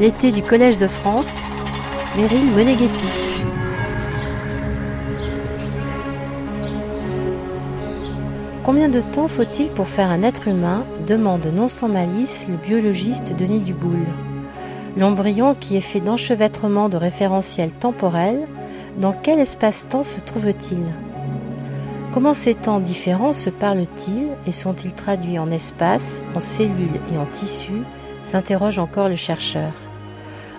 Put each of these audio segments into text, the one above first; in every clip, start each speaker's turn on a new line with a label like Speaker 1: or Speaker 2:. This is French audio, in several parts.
Speaker 1: L'été du Collège de France, Meryl Moneghetti. Combien de temps faut-il pour faire un être humain demande non sans malice le biologiste Denis Duboul. L'embryon qui est fait d'enchevêtrement de référentiels temporels, dans quel espace-temps se trouve-t-il? Comment ces temps différents se parlent-ils et sont-ils traduits en espace, en cellules et en tissus? s'interroge encore le chercheur.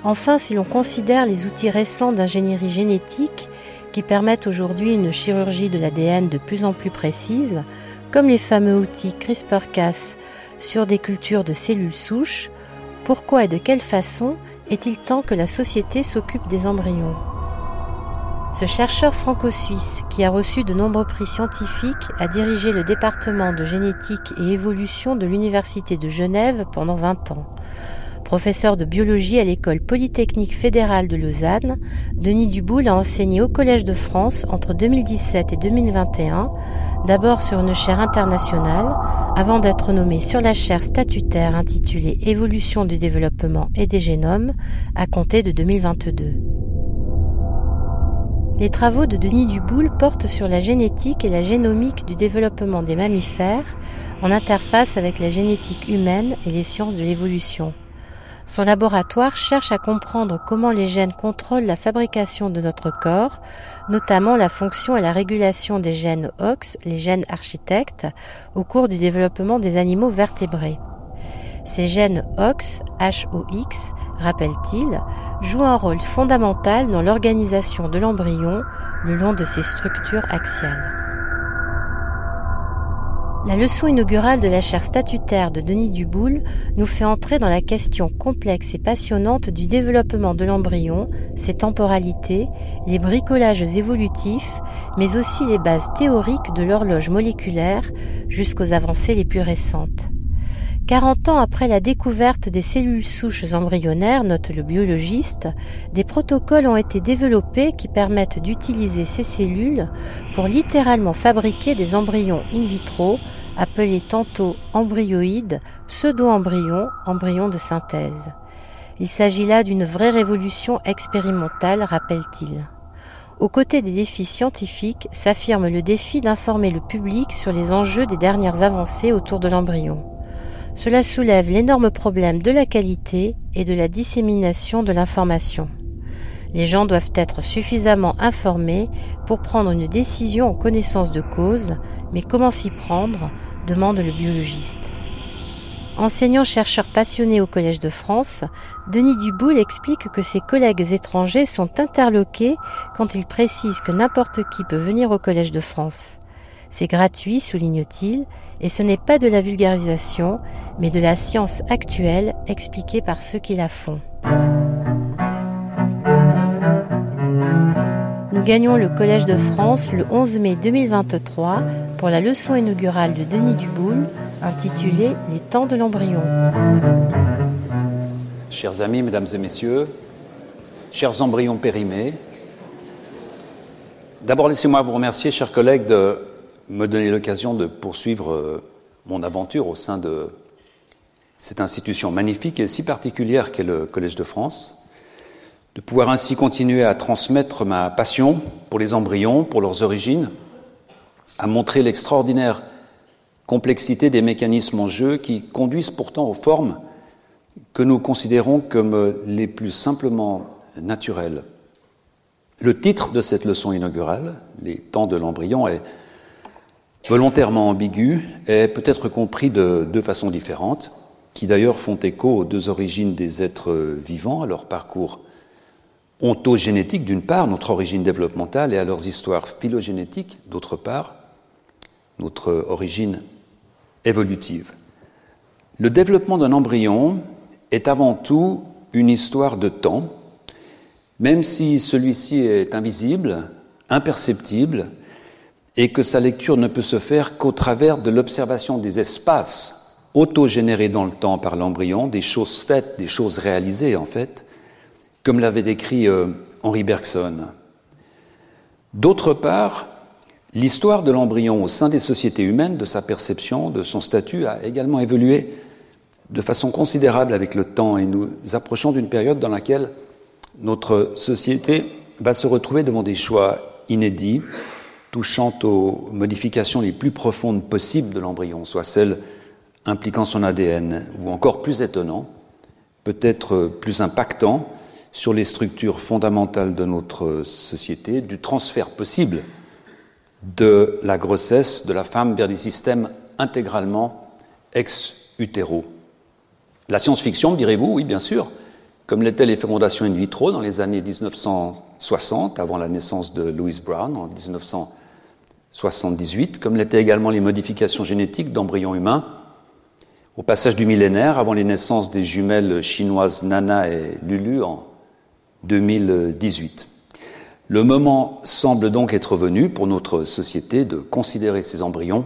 Speaker 1: Enfin, si l'on considère les outils récents d'ingénierie génétique qui permettent aujourd'hui une chirurgie de l'ADN de plus en plus précise, comme les fameux outils CRISPR-Cas sur des cultures de cellules souches, pourquoi et de quelle façon est-il temps que la société s'occupe des embryons? Ce chercheur franco-suisse, qui a reçu de nombreux prix scientifiques, a dirigé le département de génétique et évolution de l'Université de Genève pendant 20 ans. Professeur de biologie à l'école polytechnique fédérale de Lausanne, Denis Duboul a enseigné au Collège de France entre 2017 et 2021, d'abord sur une chaire internationale, avant d'être nommé sur la chaire statutaire intitulée Évolution du développement et des génomes, à compter de 2022. Les travaux de Denis Duboul portent sur la génétique et la génomique du développement des mammifères en interface avec la génétique humaine et les sciences de l'évolution. Son laboratoire cherche à comprendre comment les gènes contrôlent la fabrication de notre corps, notamment la fonction et la régulation des gènes OX, les gènes architectes, au cours du développement des animaux vertébrés. Ces gènes OX, HOX, rappelle-t-il, jouent un rôle fondamental dans l'organisation de l'embryon le long de ses structures axiales. La leçon inaugurale de la chaire statutaire de Denis Duboul nous fait entrer dans la question complexe et passionnante du développement de l'embryon, ses temporalités, les bricolages évolutifs, mais aussi les bases théoriques de l'horloge moléculaire jusqu'aux avancées les plus récentes. 40 ans après la découverte des cellules souches embryonnaires, note le biologiste, des protocoles ont été développés qui permettent d'utiliser ces cellules pour littéralement fabriquer des embryons in vitro, appelés tantôt embryoïdes, pseudo-embryons, embryons de synthèse. Il s'agit là d'une vraie révolution expérimentale, rappelle-t-il. Aux côtés des défis scientifiques s'affirme le défi d'informer le public sur les enjeux des dernières avancées autour de l'embryon. Cela soulève l'énorme problème de la qualité et de la dissémination de l'information. Les gens doivent être suffisamment informés pour prendre une décision en connaissance de cause, mais comment s'y prendre? demande le biologiste. Enseignant-chercheur passionné au Collège de France, Denis Duboul explique que ses collègues étrangers sont interloqués quand il précise que n'importe qui peut venir au Collège de France. C'est gratuit, souligne-t-il, et ce n'est pas de la vulgarisation, mais de la science actuelle expliquée par ceux qui la font. Nous gagnons le Collège de France le 11 mai 2023 pour la leçon inaugurale de Denis Duboul intitulée Les temps de l'embryon.
Speaker 2: Chers amis, mesdames et messieurs, chers embryons périmés, d'abord laissez-moi vous remercier, chers collègues, de me donner l'occasion de poursuivre euh, mon aventure au sein de cette institution magnifique et si particulière qu'est le Collège de France, de pouvoir ainsi continuer à transmettre ma passion pour les embryons, pour leurs origines, à montrer l'extraordinaire complexité des mécanismes en jeu qui conduisent pourtant aux formes que nous considérons comme les plus simplement naturelles. Le titre de cette leçon inaugurale, Les temps de l'embryon, est volontairement ambigu est peut-être compris de deux façons différentes, qui d'ailleurs font écho aux deux origines des êtres vivants, à leur parcours ontogénétique d'une part, notre origine développementale, et à leurs histoires phylogénétiques d'autre part, notre origine évolutive. Le développement d'un embryon est avant tout une histoire de temps, même si celui-ci est invisible, imperceptible, et que sa lecture ne peut se faire qu'au travers de l'observation des espaces autogénérés dans le temps par l'embryon, des choses faites, des choses réalisées en fait, comme l'avait décrit euh, Henri Bergson. D'autre part, l'histoire de l'embryon au sein des sociétés humaines, de sa perception, de son statut, a également évolué de façon considérable avec le temps et nous approchons d'une période dans laquelle notre société va se retrouver devant des choix inédits touchant aux modifications les plus profondes possibles de l'embryon, soit celles impliquant son ADN, ou encore plus étonnant, peut-être plus impactant sur les structures fondamentales de notre société, du transfert possible de la grossesse de la femme vers des systèmes intégralement ex-utéro. La science-fiction, direz-vous, oui, bien sûr, comme l'étaient les fécondations in vitro dans les années 1960, avant la naissance de Louise Brown en 1978, comme l'étaient également les modifications génétiques d'embryons humains au passage du millénaire, avant les naissances des jumelles chinoises Nana et Lulu en 2018. Le moment semble donc être venu pour notre société de considérer ces embryons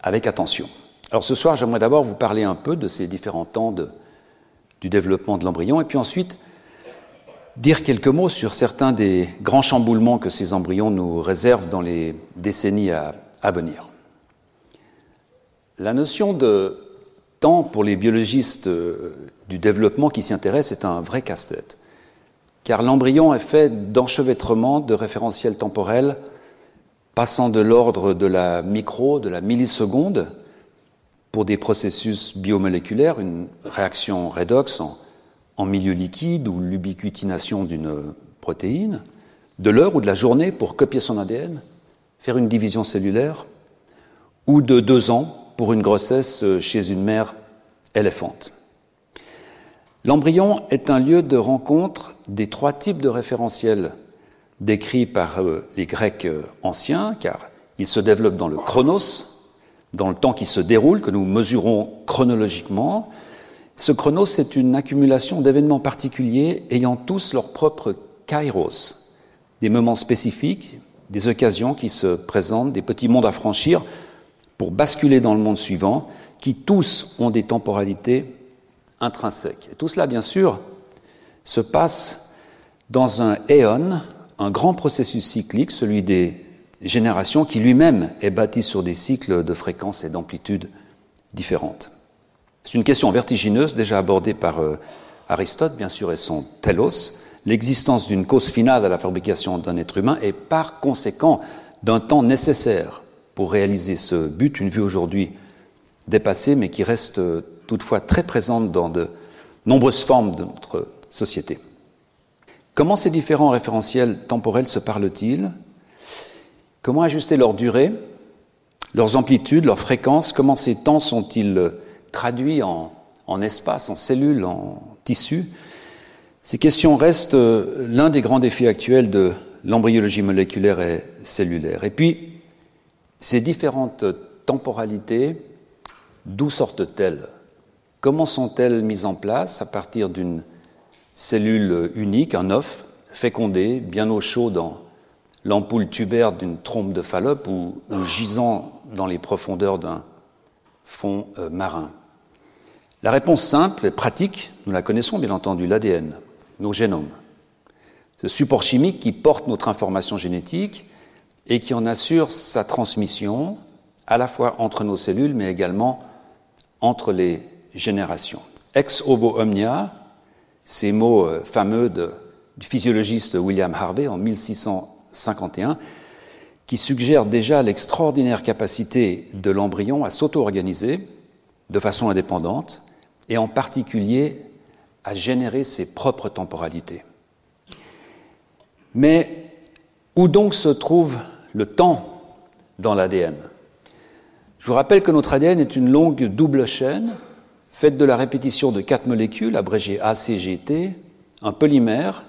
Speaker 2: avec attention. Alors ce soir, j'aimerais d'abord vous parler un peu de ces différents temps du développement de l'embryon et puis ensuite dire quelques mots sur certains des grands chamboulements que ces embryons nous réservent dans les décennies à, venir. La notion de temps pour les biologistes euh, du développement qui s'y intéressent est un vrai casse-tête car l'embryon est fait d'enchevêtrements de référentiels temporels passant de l'ordre de la micro, de la milliseconde, pour des processus biomoléculaires, une réaction redox en, milieu liquide ou l'ubiquitination d'une protéine, de l'heure ou de la journée pour copier son ADN, faire une division cellulaire, ou de deux ans pour une grossesse chez une mère éléphante. L'embryon est un lieu de rencontre des trois types de référentiels décrits par euh, les Grecs euh, anciens, car ils se développent dans le chronos, dans le temps qui se déroule, que nous mesurons chronologiquement. Ce chronos, c'est une accumulation d'événements particuliers ayant tous leur propre kairos, des moments spécifiques, des occasions qui se présentent, des petits mondes à franchir pour basculer dans le monde suivant, qui tous ont des temporalités intrinsèque. Et tout cela, bien sûr, se passe dans un éon, un grand processus cyclique, celui des générations, qui lui-même est bâti sur des cycles de fréquences et d'amplitudes différentes. C'est une question vertigineuse, déjà abordée par euh, Aristote, bien sûr, et son telos, l'existence d'une cause finale à la fabrication d'un être humain et par conséquent d'un temps nécessaire pour réaliser ce but, une vue aujourd'hui dépassée, mais qui reste euh, toutefois très présente dans de nombreuses formes de notre société. Comment ces différents référentiels temporels se parlent-ils? Comment ajuster leur durée, leurs amplitudes, leurs fréquences? Comment ces temps sont-ils traduits en, espace, en cellules, en tissus Ces questions restent l'un des grands défis actuels de l'embryologie moléculaire et cellulaire. Et puis, ces différentes temporalités, d'où sortent-elles? Comment sont-elles mises en place à partir d'une cellule unique, un œuf, fécondé, bien au chaud dans l'ampoule tubaire d'une trompe de Fallope ou, gisant dans les profondeurs d'un fond euh, marin La réponse simple et pratique, nous la connaissons bien entendu, l'ADN, nos génomes. Ce support chimique qui porte notre information génétique et qui en assure sa transmission à la fois entre nos cellules mais également entre les génération. Ex homo omnia, ces mots euh, fameux du physiologiste William Harvey en 1651, qui suggèrent déjà l'extraordinaire capacité de l'embryon à s'auto-organiser de façon indépendante et en particulier à générer ses propres temporalités. Mais où donc se trouve le temps dans l'ADN Je vous rappelle que notre ADN est une longue double chaîne faite de la répétition de quatre molécules, abrégées ACGT, un polymère,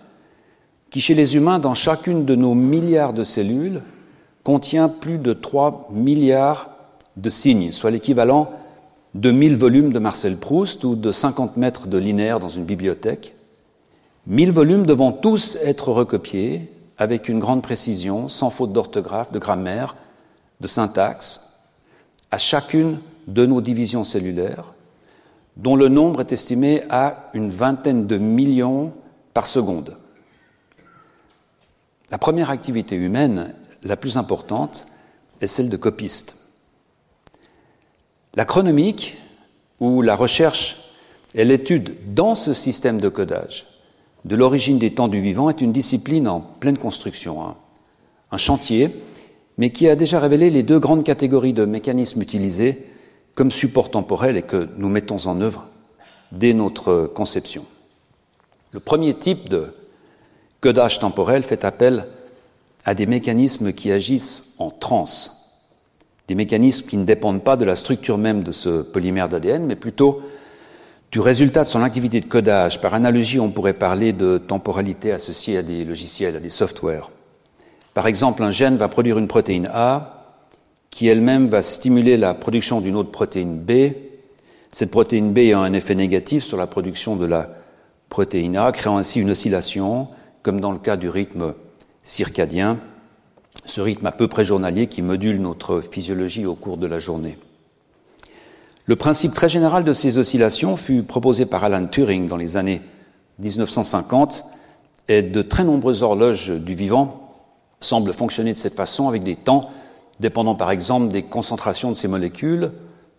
Speaker 2: qui chez les humains, dans chacune de nos milliards de cellules, contient plus de 3 milliards de signes, soit l'équivalent de 1000 volumes de Marcel Proust ou de 50 mètres de linéaire dans une bibliothèque. 1000 volumes devant tous être recopiés avec une grande précision, sans faute d'orthographe, de grammaire, de syntaxe, à chacune de nos divisions cellulaires, dont le nombre est estimé à une vingtaine de millions par seconde. La première activité humaine, la plus importante, est celle de copiste. La chronomique où la recherche et l'étude dans ce système de codage de l'origine des temps du vivant est une discipline en pleine construction, hein. un chantier, mais qui a déjà révélé les deux grandes catégories de mécanismes utilisés comme support temporel et que nous mettons en œuvre dès notre conception. Le premier type de codage temporel fait appel à des mécanismes qui agissent en transe, des mécanismes qui ne dépendent pas de la structure même de ce polymère d'ADN, mais plutôt du résultat de son activité de codage. Par analogie, on pourrait parler de temporalité associée à des logiciels, à des softwares. Par exemple, un gène va produire une protéine A qui elle-même va stimuler la production d'une autre protéine B. Cette protéine B a un effet négatif sur la production de la protéine A, créant ainsi une oscillation, comme dans le cas du rythme circadien, ce rythme à peu près journalier qui module notre physiologie au cours de la journée. Le principe très général de ces oscillations fut proposé par Alan Turing dans les années 1950 et de très nombreuses horloges du vivant semblent fonctionner de cette façon avec des temps dépendant par exemple des concentrations de ces molécules,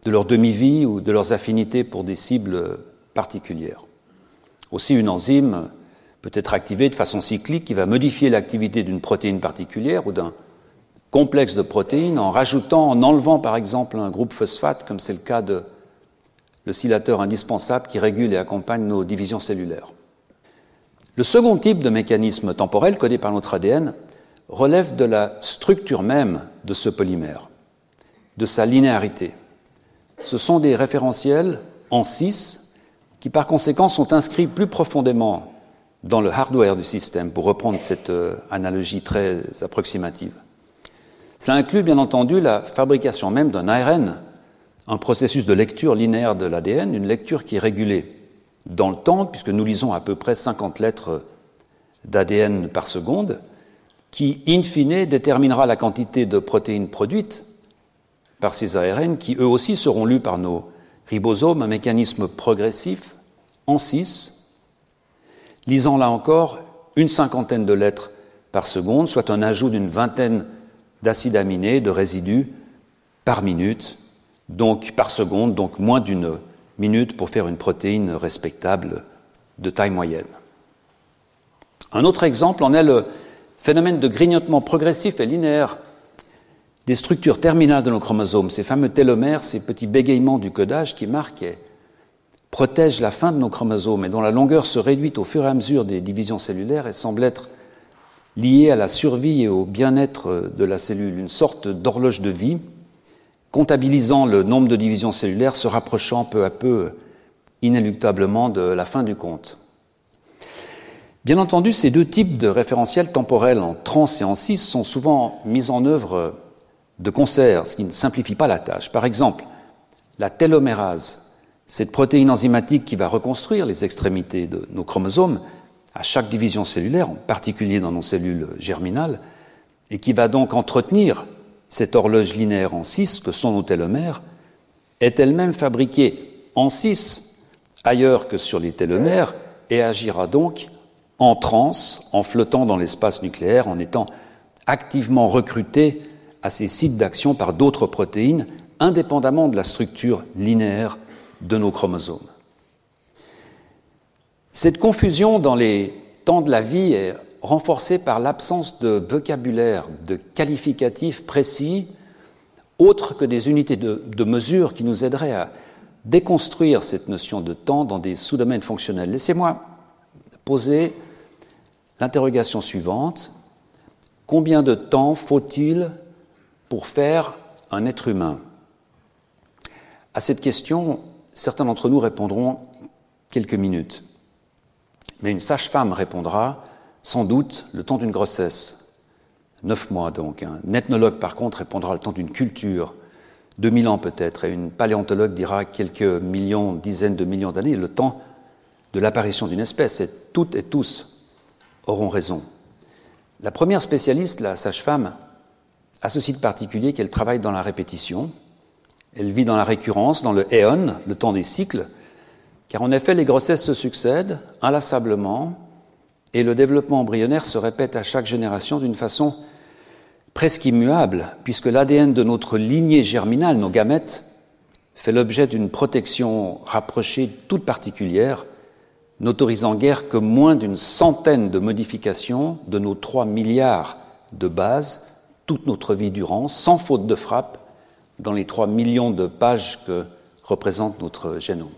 Speaker 2: de leur demi-vie ou de leurs affinités pour des cibles particulières. Aussi, une enzyme peut être activée de façon cyclique qui va modifier l'activité d'une protéine particulière ou d'un complexe de protéines en rajoutant, en enlevant par exemple un groupe phosphate, comme c'est le cas de l'oscillateur indispensable qui régule et accompagne nos divisions cellulaires. Le second type de mécanisme temporel codé par notre ADN relève de la structure même de ce polymère, de sa linéarité. Ce sont des référentiels en 6 qui par conséquent sont inscrits plus profondément dans le hardware du système, pour reprendre cette euh, analogie très approximative. Cela inclut bien entendu la fabrication même d'un ARN, un processus de lecture linéaire de l'ADN, une lecture qui est régulée dans le temps, puisque nous lisons à peu près 50 lettres d'ADN par seconde, qui, in fine, déterminera la quantité de protéines produites par ces ARN, qui eux aussi seront lus par nos ribosomes, un mécanisme progressif en 6, lisant là encore une cinquantaine de lettres par seconde, soit un ajout d'une vingtaine d'acides aminés, de résidus par minute, donc par seconde, donc moins d'une minute pour faire une protéine respectable de taille moyenne. Un autre exemple en est le phénomène de grignotement progressif et linéaire des structures terminales de nos chromosomes, ces fameux télomères, ces petits bégayements du codage qui marquent protègent la fin de nos chromosomes et dont la longueur se réduit au fur et à mesure des divisions cellulaires et semble être liée à la survie et au bien-être de la cellule, une sorte d'horloge de vie, comptabilisant le nombre de divisions cellulaires, se rapprochant peu à peu inéluctablement de la fin du compte. Bien entendu, ces deux types de référentiels temporels en trans et en cis sont souvent mis en œuvre de concert, ce qui ne simplifie pas la tâche. Par exemple, la télomérase, cette protéine enzymatique qui va reconstruire les extrémités de nos chromosomes, à chaque division cellulaire, en particulier dans nos cellules germinales, et qui va donc entretenir cette horloge linéaire en 6 que sont nos télomères, est elle-même fabriquée en 6 ailleurs que sur les télomères et agira donc en transe, en flottant dans l'espace nucléaire, en étant activement recrutée à ces sites d'action par d'autres protéines, indépendamment de la structure linéaire de nos chromosomes. Cette confusion dans les temps de la vie est renforcée par l'absence de vocabulaire, de qualificatifs précis, autres que des unités de, mesure qui nous aideraient à déconstruire cette notion de temps dans des sous-domaines fonctionnels. Laissez-moi poser l'interrogation suivante. Combien de temps faut-il pour faire un être humain? À cette question, certains d'entre nous répondront quelques minutes. Mais une sage-femme répondra sans doute le temps d'une grossesse, neuf mois donc. Un ethnologue par contre répondra le temps d'une culture, deux mille ans peut-être, et une paléontologue dira quelques millions, dizaines de millions d'années, le temps de l'apparition d'une espèce. Et toutes et tous auront raison. La première spécialiste, la sage-femme, a ce site particulier qu'elle travaille dans la répétition. Elle vit dans la récurrence, dans le éon, le temps des cycles, car en effet, les grossesses se succèdent inlassablement et le développement embryonnaire se répète à chaque génération d'une façon presque immuable, puisque l'ADN de notre lignée germinale, nos gamètes, fait l'objet d'une protection rapprochée toute particulière, n'autorisant guère que moins d'une centaine de modifications de nos 3 milliards de bases toute notre vie durant, sans faute de frappe, dans les 3 millions de pages que représente notre génome.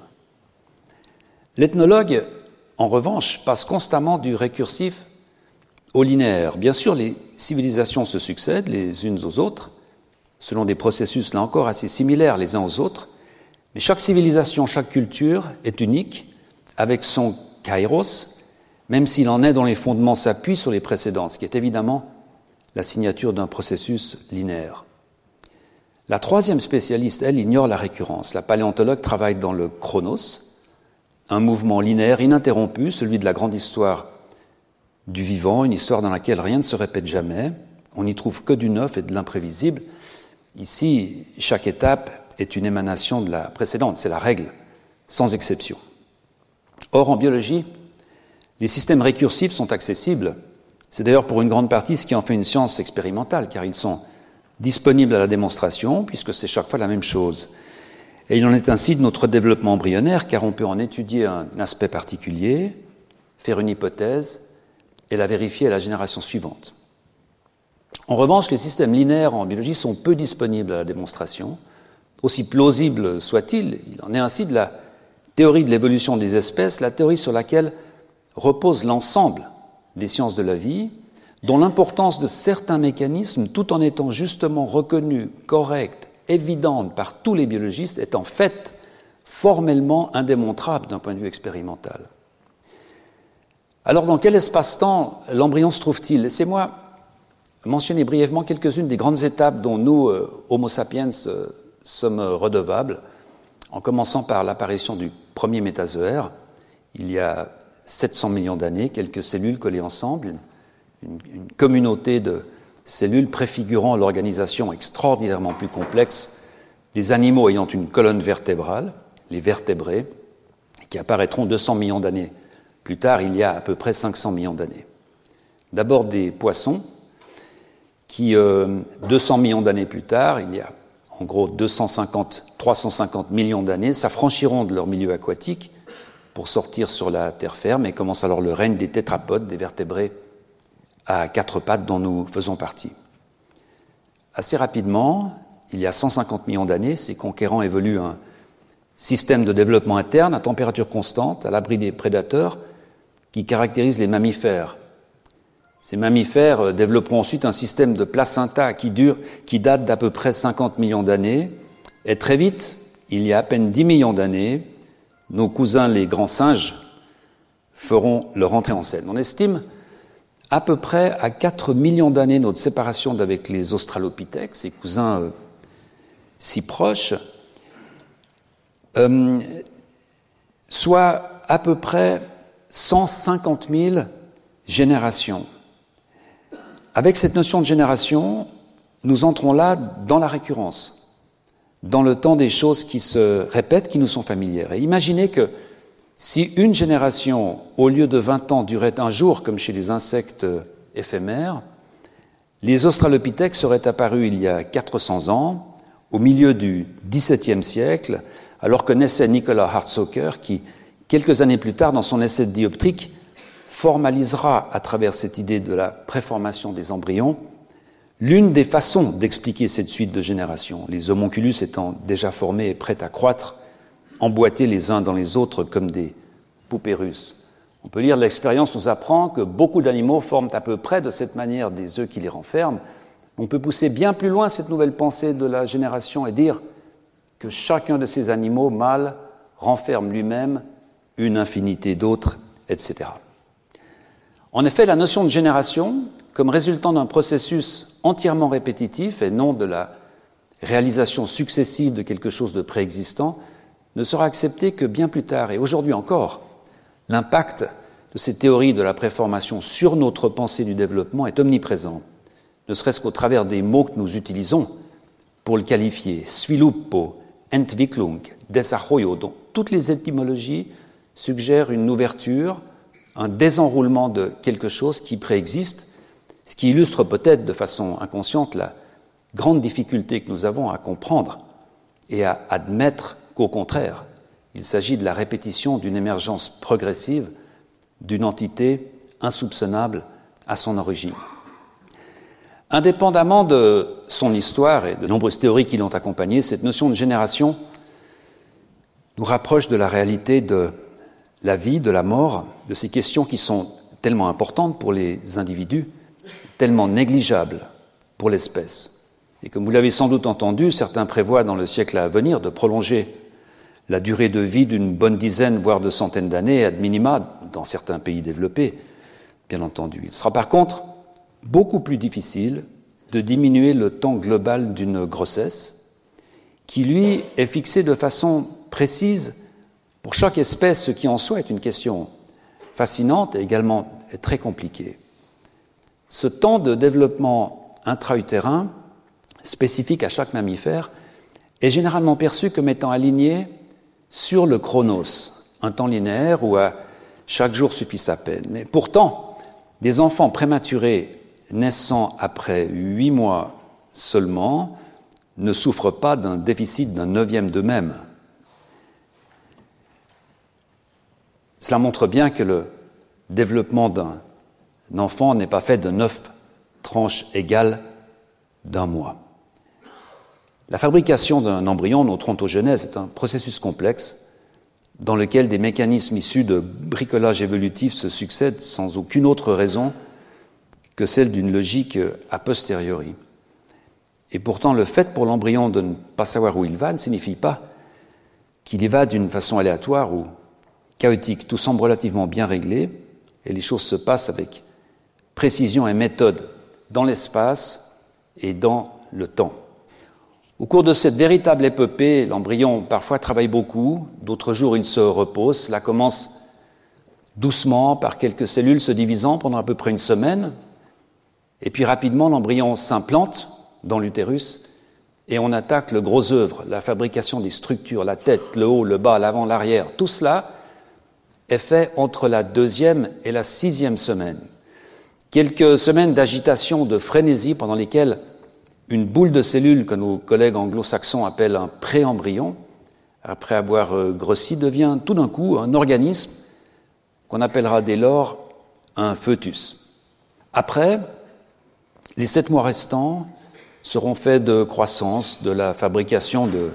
Speaker 2: L'ethnologue, en revanche, passe constamment du récursif au linéaire. Bien sûr, les civilisations se succèdent les unes aux autres, selon des processus, là encore, assez similaires les uns aux autres, mais chaque civilisation, chaque culture est unique, avec son kairos, même s'il en est dont les fondements s'appuient sur les précédentes, ce qui est évidemment la signature d'un processus linéaire. La troisième spécialiste, elle, ignore la récurrence. La paléontologue travaille dans le chronos, un mouvement linéaire ininterrompu, celui de la grande histoire du vivant, une histoire dans laquelle rien ne se répète jamais. On n'y trouve que du neuf et de l'imprévisible. Ici, chaque étape est une émanation de la précédente, c'est la règle, sans exception. Or, en biologie, les systèmes récursifs sont accessibles. C'est d'ailleurs pour une grande partie ce qui en fait une science expérimentale, car ils sont disponibles à la démonstration, puisque c'est chaque fois la même chose. Et il en est ainsi de notre développement embryonnaire, car on peut en étudier un aspect particulier, faire une hypothèse et la vérifier à la génération suivante. En revanche, les systèmes linéaires en biologie sont peu disponibles à la démonstration. Aussi plausible soit-il, il en est ainsi de la théorie de l'évolution des espèces, la théorie sur laquelle repose l'ensemble des sciences de la vie, dont l'importance de certains mécanismes, tout en étant justement reconnue, correcte, évidente par tous les biologistes, est en fait formellement indémontrable d'un point de vue expérimental. Alors dans quel espace-temps l'embryon se trouve-t-il? Laissez-moi mentionner brièvement quelques-unes des grandes étapes dont nous, euh, Homo sapiens, euh, sommes redevables, en commençant par l'apparition du premier métazoaire, il y a 700 millions d'années, quelques cellules collées ensemble, une, communauté de cellules préfigurant l'organisation extraordinairement plus complexe des animaux ayant une colonne vertébrale, les vertébrés, qui apparaîtront 200 millions d'années plus tard, il y a à peu près 500 millions d'années. D'abord des poissons, qui, 200 euh, millions d'années plus tard, il y a en gros 250, 350 millions d'années, s'affranchiront de leur milieu aquatique pour sortir sur la terre ferme et commence alors le règne des tétrapodes, des vertébrés à quatre pattes dont nous faisons partie. Assez rapidement, il y a 150 millions d'années, ces conquérants évoluent un système de développement interne à température constante, à l'abri des prédateurs, qui caractérise les mammifères. Ces mammifères euh, développeront ensuite un système de placenta qui, dure, qui date d'à peu près 50 millions d'années, et très vite, il y a à peine 10 millions d'années, nos cousins les grands singes feront leur entrée en scène. On estime à peu près à 4 millions d'années notre séparation d'avec les australopithèques, ces cousins euh, si proches, euh, soit à peu près 150 000 générations. Avec cette notion de génération, nous entrons là dans la récurrence, dans le temps des choses qui se répètent, qui nous sont familières. Et imaginez que si une génération, au lieu de 20 ans, durait un jour, comme chez les insectes éphémères, les Australopithèques seraient apparus il y a 400 ans, au milieu du XVIIe siècle, alors que naissait Nicolas Hartsocker, qui, quelques années plus tard, dans son essai dioptrique, formalisera à travers cette idée de la préformation des embryons l'une des façons d'expliquer cette suite de générations, les homonculus étant déjà formés et prêts à croître emboîtés les uns dans les autres comme des poupées russes. On peut lire l'expérience nous apprend que beaucoup d'animaux forment à peu près de cette manière des œufs qui les renferment. On peut pousser bien plus loin cette nouvelle pensée de la génération et dire que chacun de ces animaux mâles renferme lui-même une infinité d'autres, etc. En effet, la notion de génération, comme résultant d'un processus entièrement répétitif et non de la réalisation successive de quelque chose de préexistant, ne sera accepté que bien plus tard. Et aujourd'hui encore, l'impact de ces théories de la préformation sur notre pensée du développement est omniprésent, ne serait-ce qu'au travers des mots que nous utilisons pour le qualifier. Sviluppo, Entwicklung, Desarrollo, dont toutes les étymologies suggèrent une ouverture, un désenroulement de quelque chose qui préexiste, ce qui illustre peut-être de façon inconsciente la grande difficulté que nous avons à comprendre et à admettre qu'au contraire, il s'agit de la répétition d'une émergence progressive d'une entité insoupçonnable à son origine. Indépendamment de son histoire et de nombreuses théories qui l'ont accompagnée, cette notion de génération nous rapproche de la réalité de la vie, de la mort, de ces questions qui sont tellement importantes pour les individus, tellement négligeables pour l'espèce. Et comme vous l'avez sans doute entendu, certains prévoient dans le siècle à venir de prolonger la durée de vie d'une bonne dizaine, voire de centaines d'années, ad minima, dans certains pays développés, bien entendu. Il sera par contre beaucoup plus difficile de diminuer le temps global d'une grossesse, qui lui est fixé de façon précise pour chaque espèce, ce qui en soi est une question fascinante et également très compliquée. Ce temps de développement intra-utérin, spécifique à chaque mammifère, est généralement perçu comme étant aligné sur le chronos, un temps linéaire où à chaque jour suffit sa peine. Mais pourtant, des enfants prématurés naissant après huit mois seulement ne souffrent pas d'un déficit d'un neuvième d'eux-mêmes. Cela montre bien que le développement d'un enfant n'est pas fait de neuf tranches égales d'un mois. La fabrication d'un embryon, notre ontogenèse, est un processus complexe dans lequel des mécanismes issus de bricolage évolutif se succèdent sans aucune autre raison que celle d'une logique a posteriori. Et pourtant, le fait pour l'embryon de ne pas savoir où il va ne signifie pas qu'il y va d'une façon aléatoire ou chaotique. Tout semble relativement bien réglé et les choses se passent avec précision et méthode dans l'espace et dans le temps. Au cours de cette véritable épopée, l'embryon parfois travaille beaucoup, d'autres jours il se repose. Cela commence doucement par quelques cellules se divisant pendant à peu près une semaine, et puis rapidement l'embryon s'implante dans l'utérus et on attaque le gros œuvre, la fabrication des structures, la tête, le haut, le bas, l'avant, l'arrière. Tout cela est fait entre la deuxième et la sixième semaine. Quelques semaines d'agitation, de frénésie pendant lesquelles une boule de cellules que nos collègues anglo-saxons appellent un préembryon, après avoir euh, grossi, devient tout d'un coup un organisme qu'on appellera dès lors un foetus. Après, les sept mois restants seront faits de croissance, de la fabrication de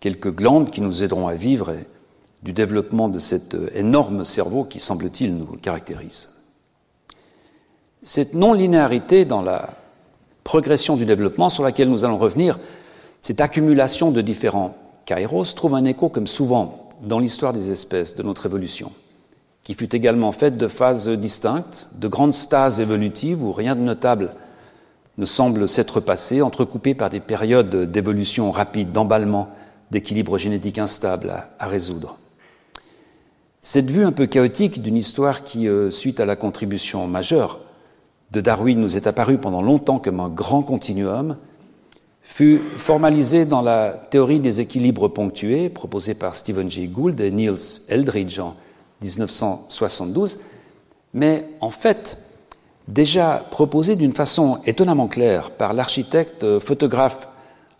Speaker 2: quelques glandes qui nous aideront à vivre et du développement de cet euh, énorme cerveau qui, semble-t-il, nous caractérise. Cette non-linéarité dans la progression du développement sur laquelle nous allons revenir, cette accumulation de différents kairos trouve un écho, comme souvent dans l'histoire des espèces de notre évolution, qui fut également faite de phases distinctes, de grandes stases évolutives où rien de notable ne semble s'être passé, entrecoupées par des périodes d'évolution rapide, d'emballement, d'équilibre génétique instable à, résoudre. Cette vue un peu chaotique d'une histoire qui, euh, suite à la contribution majeure de Darwin nous est apparu pendant longtemps comme un grand continuum, fut formalisé dans la théorie des équilibres ponctués proposée par Stephen Jay Gould et Niels Eldridge en 1972, mais en fait déjà proposé d'une façon étonnamment claire par l'architecte photographe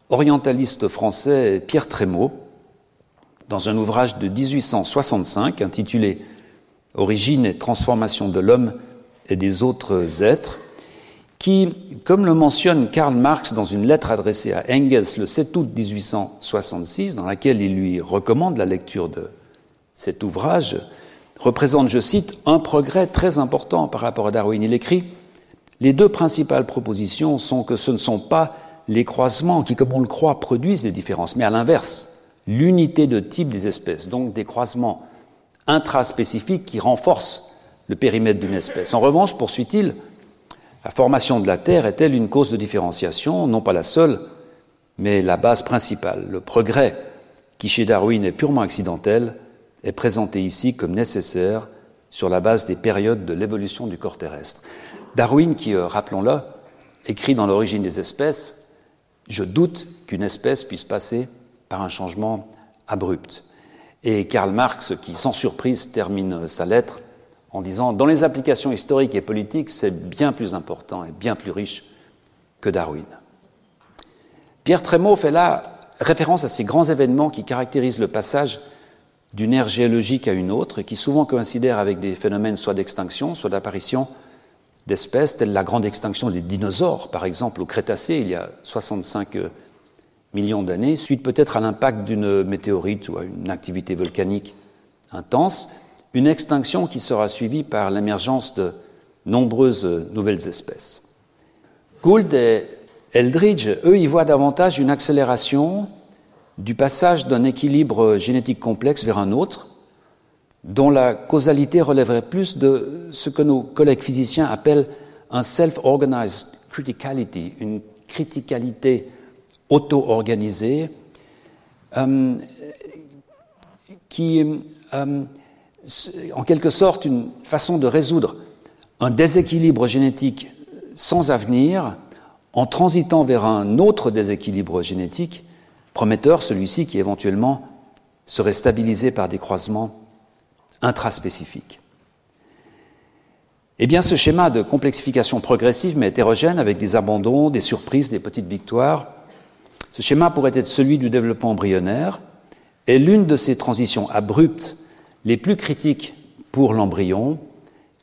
Speaker 2: orientaliste français Pierre Trémaud dans un ouvrage de 1865 intitulé Origine et transformation de l'homme et des autres êtres, qui, comme le mentionne Karl Marx dans une lettre adressée à Engels le 7 août 1866, dans laquelle il lui recommande la lecture de cet ouvrage, représente, je cite, un progrès très important par rapport à Darwin. Il écrit Les deux principales propositions sont que ce ne sont pas les croisements qui, comme on le croit, produisent des différences, mais à l'inverse, l'unité de type des espèces, donc des croisements intraspécifiques qui renforcent le périmètre d'une espèce. En revanche, poursuit-il, la formation de la Terre est-elle une cause de différenciation? Non pas la seule, mais la base principale. Le progrès, qui chez Darwin est purement accidentel, est présenté ici comme nécessaire sur la base des périodes de l'évolution du corps terrestre. Darwin, qui, euh, rappelons-le, écrit dans l'origine des espèces, je doute qu'une espèce puisse passer par un changement abrupt. Et Karl Marx, qui sans surprise termine sa lettre en disant dans les applications historiques et politiques, c'est bien plus important et bien plus riche que Darwin. Pierre Trémaud fait là référence à ces grands événements qui caractérisent le passage d'une ère géologique à une autre et qui souvent coïncidèrent avec des phénomènes soit d'extinction, soit d'apparition d'espèces, telles la grande extinction des dinosaures, par exemple au Crétacé, il y a 65 millions d'années, suite peut-être à l'impact d'une météorite ou à une activité volcanique intense, une extinction qui sera suivie par l'émergence de nombreuses nouvelles espèces. Gould et Eldridge, eux, y voient davantage une accélération du passage d'un équilibre génétique complexe vers un autre, dont la causalité relèverait plus de ce que nos collègues physiciens appellent un self-organized criticality, une criticalité auto-organisée, euh, qui euh, en quelque sorte une façon de résoudre un déséquilibre génétique sans avenir en transitant vers un autre déséquilibre génétique prometteur, celui-ci qui éventuellement serait stabilisé par des croisements intraspécifiques. Eh bien, ce schéma de complexification progressive mais hétérogène avec des abandons, des surprises, des petites victoires, ce schéma pourrait être celui du développement embryonnaire et l'une de ces transitions abruptes les plus critiques pour l'embryon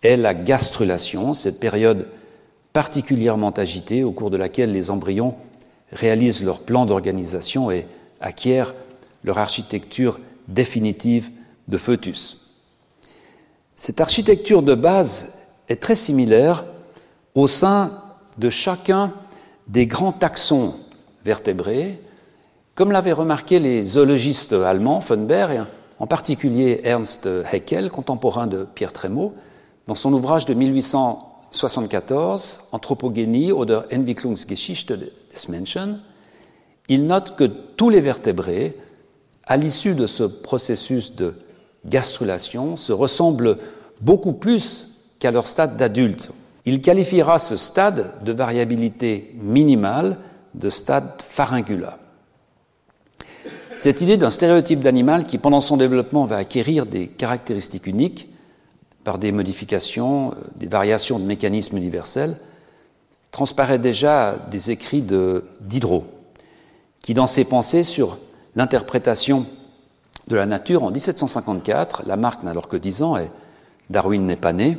Speaker 2: est la gastrulation, cette période particulièrement agitée au cours de laquelle les embryons réalisent leur plan d'organisation et acquièrent leur architecture définitive de foetus. Cette architecture de base est très similaire au sein de chacun des grands taxons vertébrés, comme l'avaient remarqué les zoologistes allemands, Funberg en particulier Ernst Haeckel, contemporain de Pierre Trémaud, dans son ouvrage de 1874, Anthropogénie oder Entwicklungsgeschichte des Menschen, il note que tous les vertébrés, à l'issue de ce processus de gastrulation, se ressemblent beaucoup plus qu'à leur stade d'adulte. Il qualifiera ce stade de variabilité minimale de stade pharyngula. Cette idée d'un stéréotype d'animal qui, pendant son développement, va acquérir des caractéristiques uniques par des modifications, euh, des variations de mécanismes universels, transparaît déjà des écrits de Diderot, qui, dans ses pensées sur l'interprétation de la nature en 1754, Lamarck n'a alors que 10 ans et Darwin n'est pas né,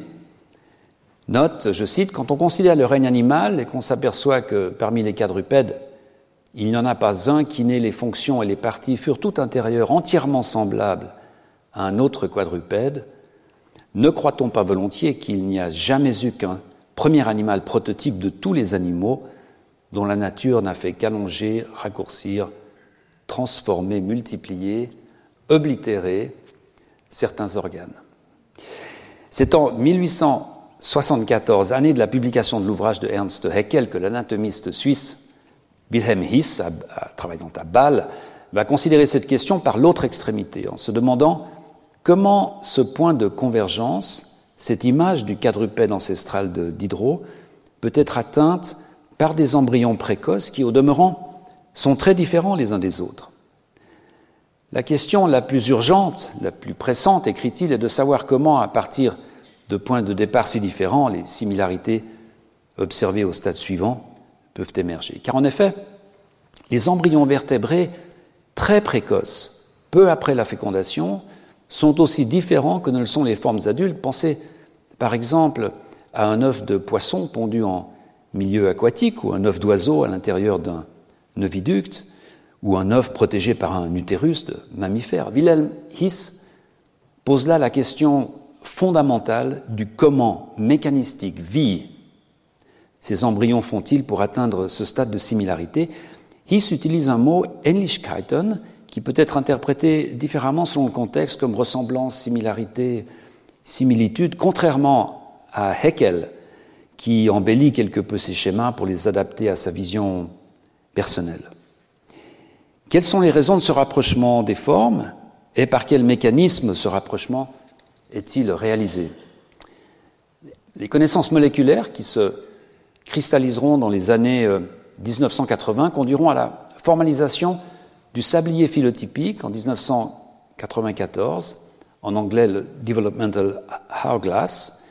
Speaker 2: note, je cite, Quand on considère le règne animal et qu'on s'aperçoit que parmi les quadrupèdes, il n'y en a pas un qui n'ait les fonctions et les parties furent tout intérieures entièrement semblables à un autre quadrupède. Ne croit-on pas volontiers qu'il n'y a jamais eu qu'un premier animal prototype de tous les animaux dont la nature n'a fait qu'allonger, raccourcir, transformer, multiplier, oblitérer certains organes? C'est en 1874, année de la publication de l'ouvrage de Ernst Haeckel, que l'anatomiste suisse Wilhelm Hiss, travaillant à Bâle, va considérer cette question par l'autre extrémité, en se demandant comment ce point de convergence, cette image du quadrupède ancestral de Diderot, peut être atteinte par des embryons précoces qui, au demeurant, sont très différents les uns des autres. La question la plus urgente, la plus pressante, écrit-il, est de savoir comment, à partir de points de départ si différents, les similarités observées au stade suivant peuvent émerger. Car en effet, les embryons vertébrés très précoces, peu après la fécondation, sont aussi différents que ne le sont les formes adultes. Pensez par exemple à un œuf de poisson pondu en milieu aquatique ou un œuf d'oiseau à l'intérieur d'un oviducte ou un œuf protégé par un utérus de mammifère. Wilhelm Hiss pose là la question fondamentale du comment mécanistique vie ces embryons font-ils pour atteindre ce stade de similarité Hiss utilise un mot Ähnlichkeiten qui peut être interprété différemment selon le contexte comme ressemblance, similarité, similitude, contrairement à Haeckel qui embellit quelque peu ces schémas pour les adapter à sa vision personnelle. Quelles sont les raisons de ce rapprochement des formes et par quel mécanisme ce rapprochement est-il réalisé? Les connaissances moléculaires qui se cristalliseront dans les années 1980 euh, conduiront à la formalisation du sablier phylotypique en 1994, en anglais le Developmental Hourglass,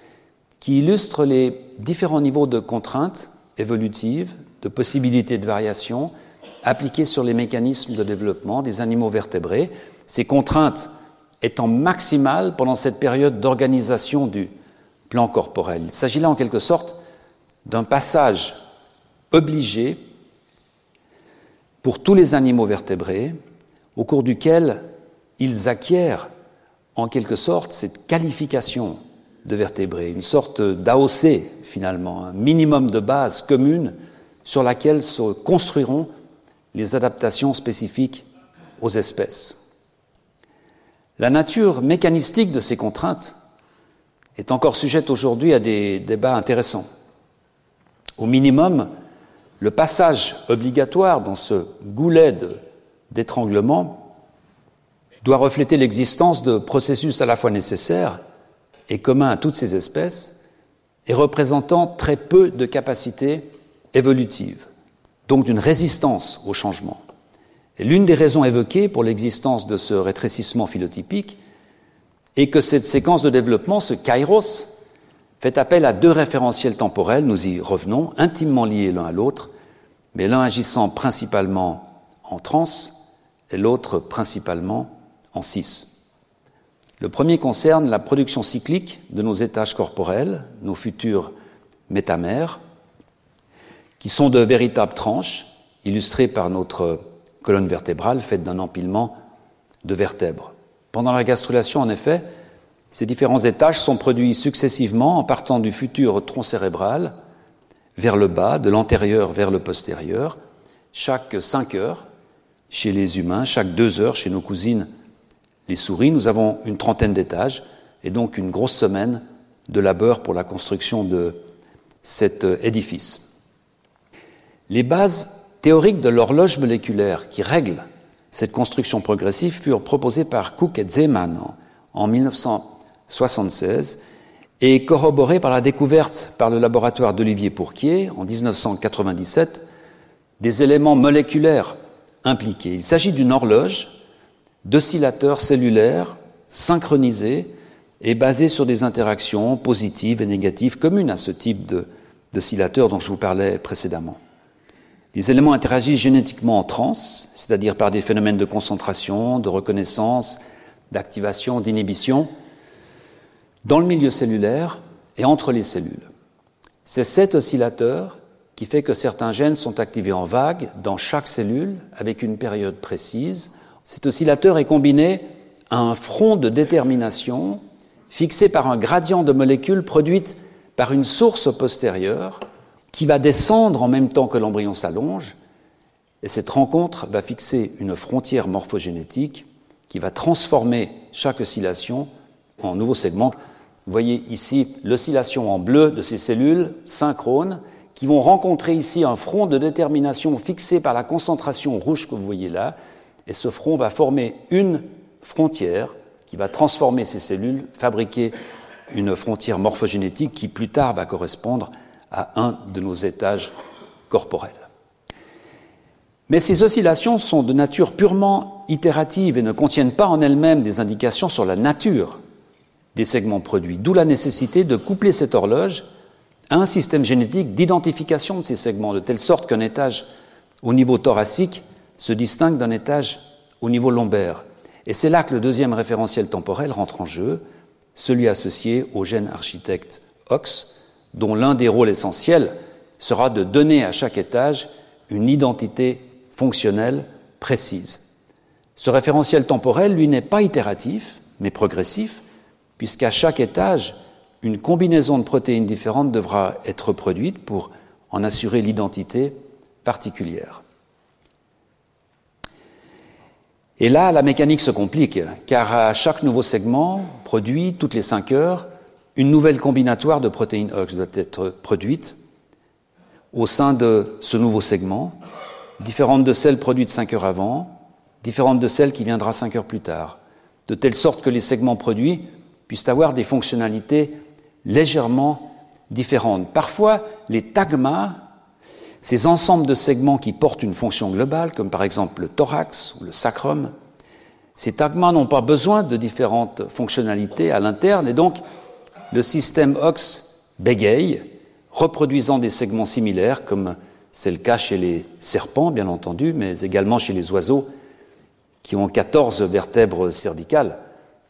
Speaker 2: qui illustre les différents niveaux de contraintes évolutives, de possibilités de variation appliquées sur les mécanismes de développement des animaux vertébrés, ces contraintes étant maximales pendant cette période d'organisation du plan corporel. Il s'agit là en quelque sorte d'un passage obligé pour tous les animaux vertébrés au cours duquel ils acquièrent en quelque sorte cette qualification de vertébrés, une sorte d'AOC finalement, un minimum de base commune sur laquelle se construiront les adaptations spécifiques aux espèces. La nature mécanistique de ces contraintes est encore sujette aujourd'hui à des débats intéressants. Au minimum, le passage obligatoire dans ce goulet d'étranglement doit refléter l'existence de processus à la fois nécessaires et communs à toutes ces espèces et représentant très peu de capacités évolutives, donc d'une résistance au changement. L'une des raisons évoquées pour l'existence de ce rétrécissement phylotypique est que cette séquence de développement, ce kairos, fait appel à deux référentiels temporels, nous y revenons, intimement liés l'un à l'autre, mais l'un agissant principalement en trans et l'autre principalement en cis. Le premier concerne la production cyclique de nos étages corporels, nos futurs métamères, qui sont de véritables tranches, illustrées par notre colonne vertébrale faite d'un empilement de vertèbres. Pendant la gastrulation, en effet, ces différents étages sont produits successivement en partant du futur tronc cérébral vers le bas, de l'antérieur vers le postérieur, chaque cinq heures chez les humains, chaque deux heures chez nos cousines les souris, nous avons une trentaine d'étages et donc une grosse semaine de labeur pour la construction de cet euh, édifice. Les bases théoriques de l'horloge moléculaire qui règle cette construction progressive furent proposées par Cook et Zeeman en 1976 et corroborées par la découverte par le laboratoire d'Olivier Pourquier en 1997 des éléments moléculaires impliqués. Il s'agit d'une horloge d'oscillateurs cellulaires synchronisés et basés sur des interactions positives et négatives communes à ce type d'oscillateurs dont je vous parlais précédemment. Les éléments interagissent génétiquement en trans, c'est-à-dire par des phénomènes de concentration, de reconnaissance, d'activation, d'inhibition, dans le milieu cellulaire et entre les cellules. C'est cet oscillateur qui fait que certains gènes sont activés en vague dans chaque cellule avec une période précise, cet oscillateur est combiné à un front de détermination fixé par un gradient de molécules produites par une source postérieure qui va descendre en même temps que l'embryon s'allonge. Et cette rencontre va fixer une frontière morphogénétique qui va transformer chaque oscillation en nouveau segment. Vous voyez ici l'oscillation en bleu de ces cellules synchrones qui vont rencontrer ici un front de détermination fixé par la concentration rouge que vous voyez là, et ce front va former une frontière qui va transformer ces cellules, fabriquer une frontière morphogénétique qui plus tard va correspondre à un de nos étages corporels. Mais ces oscillations sont de nature purement itérative et ne contiennent pas en elles-mêmes des indications sur la nature des segments produits, d'où la nécessité de coupler cette horloge à un système génétique d'identification de ces segments, de telle sorte qu'un étage au niveau thoracique se distingue d'un étage au niveau lombaire. Et c'est là que le deuxième référentiel temporel rentre en jeu, celui associé au gène architecte OX, dont l'un des rôles essentiels sera de donner à chaque étage une identité fonctionnelle précise. Ce référentiel temporel, lui, n'est pas itératif, mais progressif, puisqu'à chaque étage, une combinaison de protéines différentes devra être produite pour en assurer l'identité particulière. Et là, la mécanique se complique, car à chaque nouveau segment produit, toutes les 5 heures, une nouvelle combinatoire de protéines OX doit être produite au sein de ce nouveau segment, différente de celle produite 5 heures avant, différente de celle qui viendra 5 heures plus tard, de telle sorte que les segments produits puissent avoir des fonctionnalités légèrement différentes. Parfois, les tagmas ces ensembles de segments qui portent une fonction globale, comme par exemple le thorax ou le sacrum, ces tagmas n'ont pas besoin de différentes fonctionnalités à l'interne et donc le système OX bégaye, reproduisant des segments similaires comme C'est le cas chez les serpents, bien entendu, mais également chez les oiseaux, qui ont 14 vertèbres cervicales,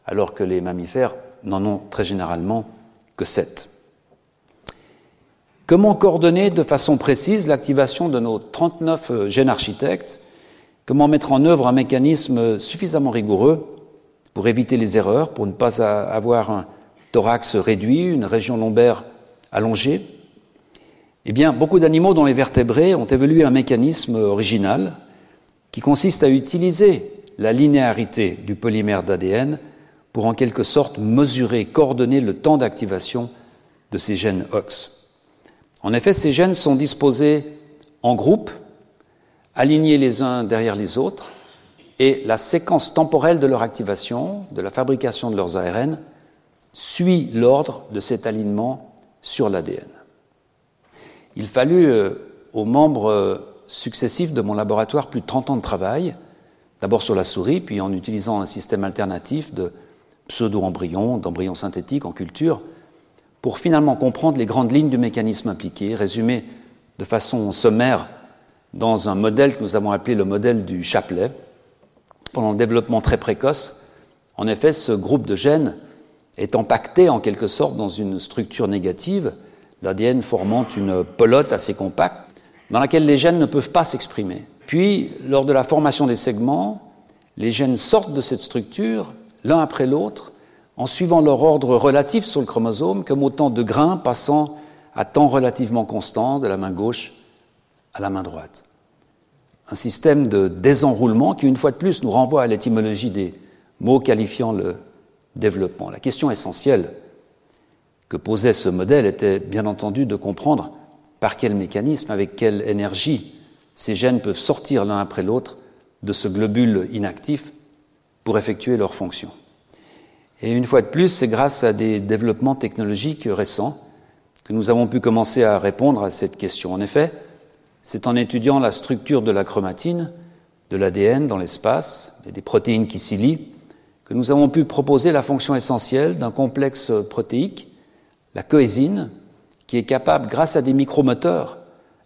Speaker 2: alors que les mammifères n'en ont très généralement que 7. Comment coordonner de façon précise l'activation de nos 39 gènes architectes? Comment mettre en œuvre un mécanisme suffisamment rigoureux pour éviter les erreurs, pour ne pas avoir un thorax réduit, une région lombaire allongée? Eh bien, beaucoup d'animaux dont les vertébrés ont évolué un mécanisme original qui consiste à utiliser la linéarité du polymère d'ADN pour en quelque sorte mesurer, coordonner le temps d'activation de ces gènes OX. En effet, ces gènes sont disposés en groupe alignés les uns derrière les autres, et la séquence temporelle de leur activation, de la fabrication de leurs ARN, suit l'ordre de cet alignement sur l'ADN. Il fallut euh, aux membres euh, successifs de mon laboratoire plus de 30 ans de travail, d'abord sur la souris, puis en utilisant un système alternatif de pseudo-embryons, d'embryons synthétiques en culture, pour finalement comprendre les grandes lignes du mécanisme impliqué, résumé de façon sommaire dans un modèle que nous avons appelé le modèle du chapelet. Pendant le développement très précoce, en effet, ce groupe de gènes est empaqueté en quelque sorte dans une structure négative, l'ADN formant une pelote assez compacte, dans laquelle les gènes ne peuvent pas s'exprimer. Puis, lors de la formation des segments, les gènes sortent de cette structure, l'un après l'autre, en suivant leur ordre relatif sur le chromosome, comme autant de grains passant à temps relativement constant de la main gauche à la main droite un système de désenroulement qui, une fois de plus, nous renvoie à l'étymologie des mots qualifiant le développement. La question essentielle que posait ce modèle était bien entendu de comprendre par quel mécanisme, avec quelle énergie ces gènes peuvent sortir l'un après l'autre de ce globule inactif pour effectuer leur fonction. Et une fois de plus, c'est grâce à des développements technologiques récents que nous avons pu commencer à répondre à cette question. En effet, c'est en étudiant la structure de la chromatine, de l'ADN dans l'espace et des protéines qui s'y lient que nous avons pu proposer la fonction essentielle d'un complexe protéique, la coésine, qui est capable, grâce à des micromoteurs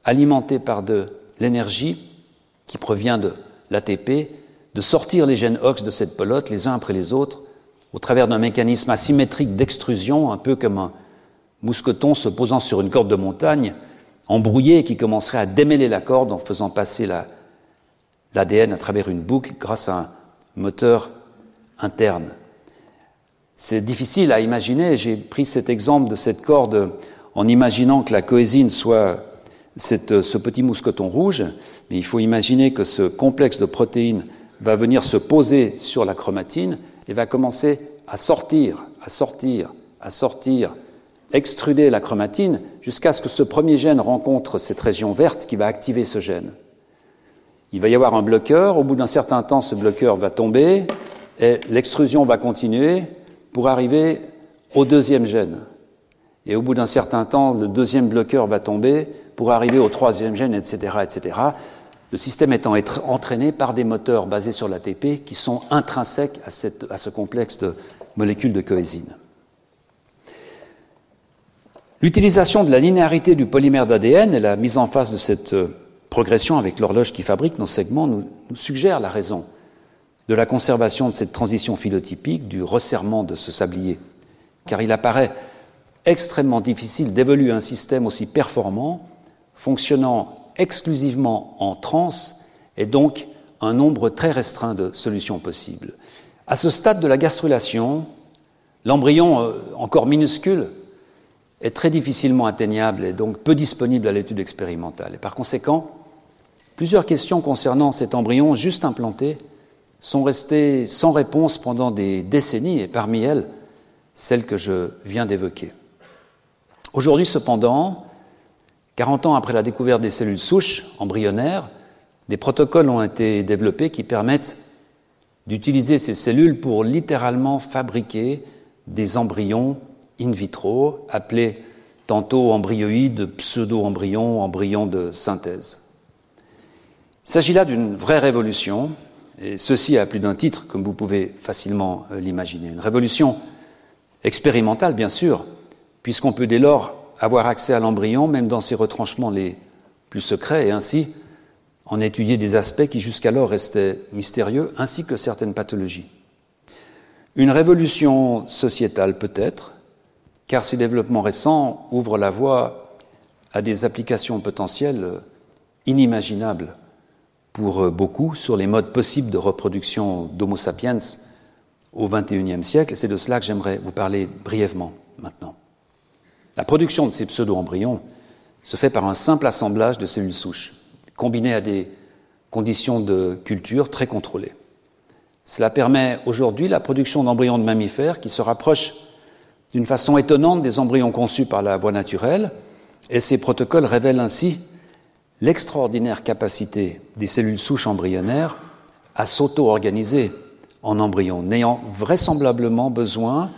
Speaker 2: alimentés par de l'énergie qui provient de l'ATP, de sortir les gènes OX de cette pelote les uns après les autres au travers d'un mécanisme asymétrique d'extrusion, un peu comme un mousqueton se posant sur une corde de montagne embrouillé et qui commencerait à démêler la corde en faisant passer l'ADN à travers une boucle grâce à un moteur interne. C'est difficile à imaginer. J'ai pris cet exemple de cette corde en imaginant que la coésine soit ce petit mousqueton rouge, mais il faut imaginer que ce complexe de protéines va venir se poser sur la chromatine et va commencer à sortir, à sortir, à sortir extruder la chromatine jusqu'à ce que ce premier gène rencontre cette région verte qui va activer ce gène. Il va y avoir un bloqueur, au bout d'un certain temps, ce bloqueur va tomber et l'extrusion va continuer pour arriver au deuxième gène. Et au bout d'un certain temps, le deuxième bloqueur va tomber pour arriver au troisième gène, etc., etc. Le système étant entraîné par des moteurs basés sur l'ATP qui sont intrinsèques à, ce complexe de molécules de coésine. L'utilisation de la linéarité du polymère d'ADN et la mise en face de cette euh, progression avec l'horloge qui fabrique nos segments nous, suggère la raison de la conservation de cette transition phylotypique, du resserrement de ce sablier, car il apparaît extrêmement difficile d'évoluer un système aussi performant, fonctionnant exclusivement en trans, et donc un nombre très restreint de solutions possibles. À ce stade de la gastrulation, l'embryon, euh, encore minuscule, est très difficilement atteignable et donc peu disponible à l'étude expérimentale. Et par conséquent, plusieurs questions concernant cet embryon juste implanté sont restées sans réponse pendant des décennies et parmi elles, celle que je viens d'évoquer. Aujourd'hui, cependant, 40 ans après la découverte des cellules souches embryonnaires, des protocoles ont été développés qui permettent d'utiliser ces cellules pour littéralement fabriquer des embryons in vitro, appelés tantôt embryoïdes, pseudo-embryons, embryons de synthèse. Il s'agit là d'une vraie révolution, et ceci a plus d'un titre, comme vous pouvez facilement euh, l'imaginer. Une révolution expérimentale, bien sûr, puisqu'on peut dès lors avoir accès à l'embryon, même dans ses retranchements les plus secret et ainsi en étudier des aspects qui jusqu'alors restaient mystérieux, ainsi que certaines pathologies. Une révolution sociétale peut-être, car ces développements récents ouvrent la voie à des applications potentielles inimaginables pour beaucoup sur les modes possibles de reproduction d'Homo sapiens au XXIe siècle, c'est de cela que j'aimerais vous parler brièvement maintenant. La production de ces pseudo-embryons se fait par un simple assemblage de cellules souches, combinées à des conditions de culture très contrôlées. Cela permet aujourd'hui la production d'embryons de mammifères qui se rapprochent d'une façon étonnante des embryons conçus par la voie naturelle, et ces protocoles révèlent ainsi l'extraordinaire capacité des cellules souches embryonnaires à s'auto-organiser en embryon, n'ayant vraisemblablement besoin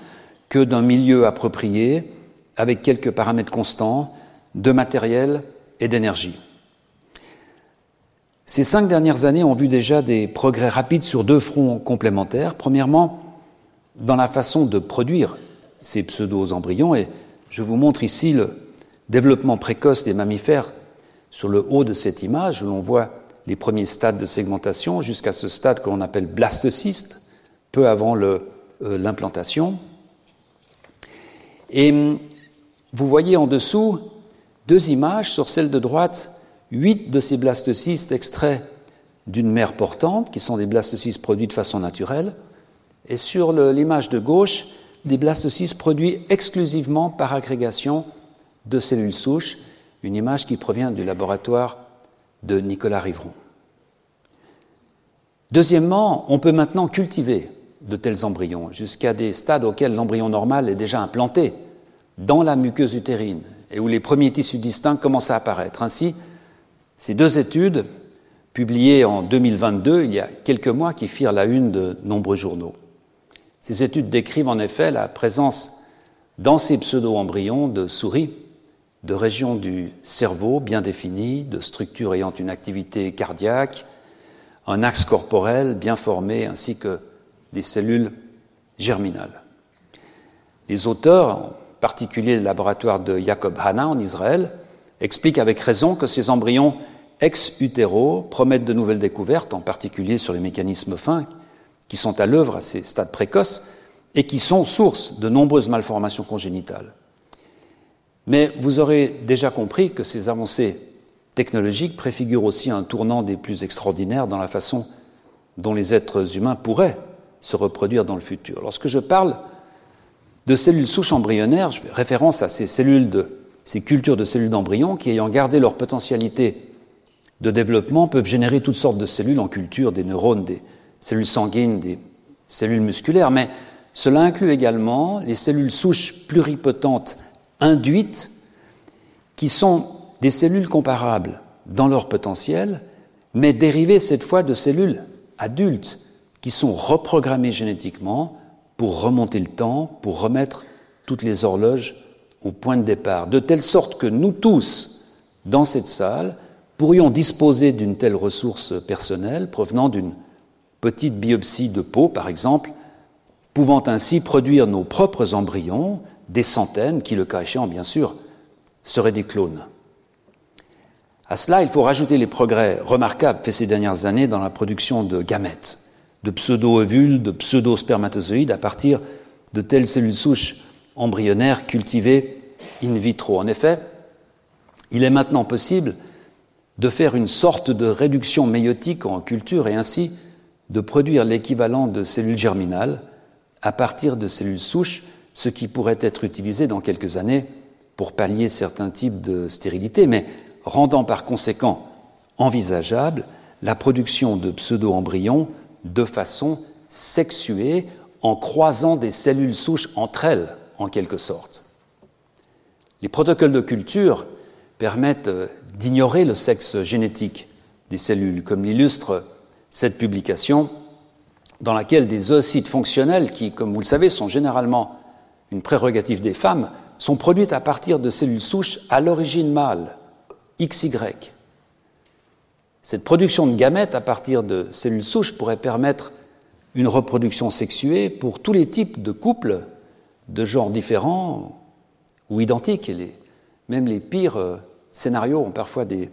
Speaker 2: que d'un milieu approprié, avec quelques paramètres constants, de matériel et d'énergie. Ces cinq dernières années ont vu déjà des progrès rapides sur deux fronts complémentaires. Premièrement, dans la façon de produire ces pseudo-embryons, et je vous montre ici le développement précoce des mammifères sur le haut de cette image, où l'on voit les premiers stades de segmentation jusqu'à ce stade qu'on appelle blastocyste, peu avant euh, l'implantation. Vous voyez en dessous deux images. Sur celle de droite, huit de ces blastocystes extraits d'une mère portante, qui sont des blastocystes produits de façon naturelle. Et sur l'image de gauche, des blastocystes produits exclusivement par agrégation de cellules souches, une image qui provient du laboratoire de Nicolas Rivron. Deuxièmement, on peut maintenant cultiver de tels embryons jusqu'à des stades auxquels l'embryon normal est déjà implanté dans la muqueuse utérine et où les premiers tissus distincts commencent à apparaître. Ainsi, ces deux études, publiées en 2022, il y a quelques mois, qui firent la une de nombreux journaux. Ces études décrivent en effet la présence dans ces pseudo-embryons de souris de régions du cerveau bien définies, de structures ayant une activité cardiaque, un axe corporel bien formé, ainsi que des cellules germinales. Les auteurs, particulier le laboratoire de Jacob Hanna en Israël, expliquent avec raison que ces embryons ex utéro promettent de nouvelles découvertes, en particulier sur les mécanismes fins qui sont à l'œuvre à ces stades précoces et qui sont source de nombreuses malformations congénitales. Mais vous aurez déjà compris que ces avancées technologiques préfigurent aussi un tournant des plus extraordinaires dans la façon dont les êtres humains pourraient se reproduire dans le futur. Lorsque je parle de cellules souches embryonnaires, je fais référence à ces cellules de ces cultures de cellules d'embryon qui, ayant gardé leur potentialité de développement, peuvent générer toutes sortes de cellules en culture, des neurones, des cellules sanguines, des cellules musculaires, mais cela inclut également les cellules souches pluripotentes induites, qui sont des cellules comparables dans leur potentiel, mais dérivées cette fois de cellules adultes, qui sont reprogrammées génétiquement pour remonter le temps, pour remettre toutes les horloges au point de départ, de telle sorte que nous tous, dans cette salle, pourrions disposer d'une telle ressource personnelle provenant d'une petite biopsie de peau, par exemple, pouvant ainsi produire nos propres embryons des centaines qui, le cas échéant, bien sûr, seraient des clones. À cela, il faut rajouter les progrès remarquables faits ces dernières années dans la production de gamètes, de pseudo-ovules, de pseudo-spermatozoïdes à partir de telles cellules souches embryonnaires cultivées in vitro. En effet, il est maintenant possible de faire une sorte de réduction méiotique en culture et ainsi de produire l'équivalent de cellules germinales à partir de cellules souches ce qui pourrait être utilisé dans quelques années pour pallier certains types de stérilité, mais rendant par conséquent envisageable la production de pseudo-embryons de façon sexuée en croisant des cellules souches entre elles, en quelque sorte. Les protocoles de culture permettent euh, d'ignorer le sexe génétique des cellules, comme l'illustre cette publication dans laquelle des oocytes fonctionnels, qui, comme vous le savez, sont généralement une prérogative des femmes, sont produites à partir de cellules souches à l'origine mâle, XY. Cette production de gamètes à partir de cellules souches pourrait permettre une reproduction sexuée pour tous les types de couples de genres différents ou identiques. Et même les pires euh, scénarios ont parfois des